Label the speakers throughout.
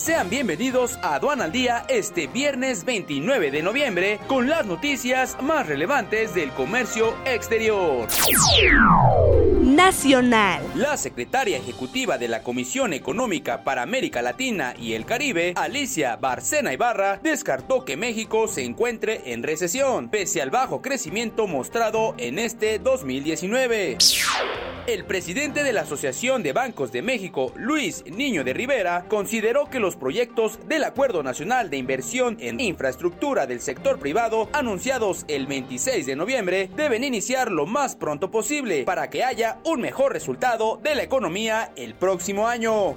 Speaker 1: Sean bienvenidos a Aduana al Día este viernes 29 de noviembre con las noticias más relevantes del comercio exterior.
Speaker 2: Nacional.
Speaker 1: La secretaria ejecutiva de la Comisión Económica para América Latina y el Caribe, Alicia Barcena Ibarra, descartó que México se encuentre en recesión, pese al bajo crecimiento mostrado en este 2019. El presidente de la Asociación de Bancos de México, Luis Niño de Rivera, consideró que los proyectos del Acuerdo Nacional de Inversión en Infraestructura del sector privado, anunciados el 26 de noviembre, deben iniciar lo más pronto posible para que haya un mejor resultado de la economía el próximo año.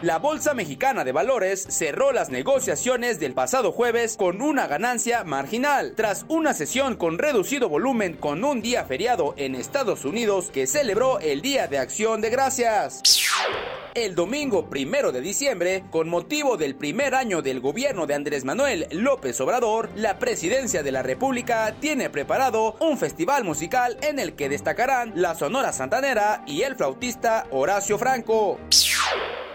Speaker 1: La Bolsa Mexicana de Valores cerró las negociaciones del pasado jueves con una ganancia marginal, tras una sesión con reducido volumen con un día feriado en Estados Unidos que celebró el Día de Acción de Gracias. El domingo primero de diciembre, con motivo del primer año del gobierno de Andrés Manuel López Obrador, la presidencia de la República tiene preparado un festival musical en el que destacarán la Sonora Santanera y el flautista Horacio Franco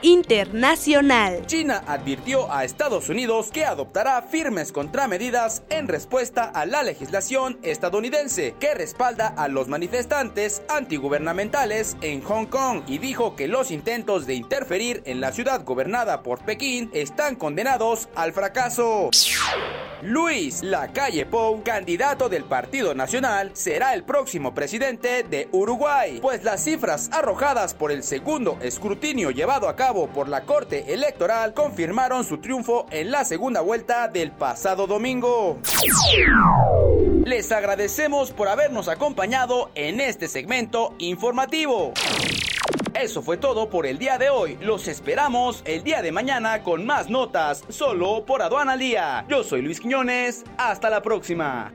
Speaker 2: internacional.
Speaker 1: China advirtió a Estados Unidos que adoptará firmes contramedidas en respuesta a la legislación estadounidense que respalda a los manifestantes antigubernamentales en Hong Kong y dijo que los intentos de interferir en la ciudad gobernada por Pekín están condenados al fracaso. Luis Lacalle Pou, candidato del Partido Nacional, será el próximo presidente de Uruguay, pues las cifras arrojadas por el segundo escrutinio llevado a cabo por la Corte Electoral confirmaron su triunfo en la segunda vuelta del pasado domingo. Les agradecemos por habernos acompañado en este segmento informativo. Eso fue todo por el día de hoy. Los esperamos el día de mañana con más notas solo por Aduana al Día. Yo soy Luis Quiñones. Hasta la próxima.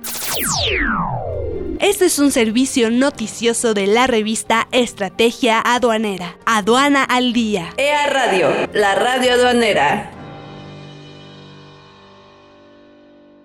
Speaker 2: Este es un servicio noticioso de la revista Estrategia Aduanera. Aduana al Día.
Speaker 3: EA Radio, la radio aduanera.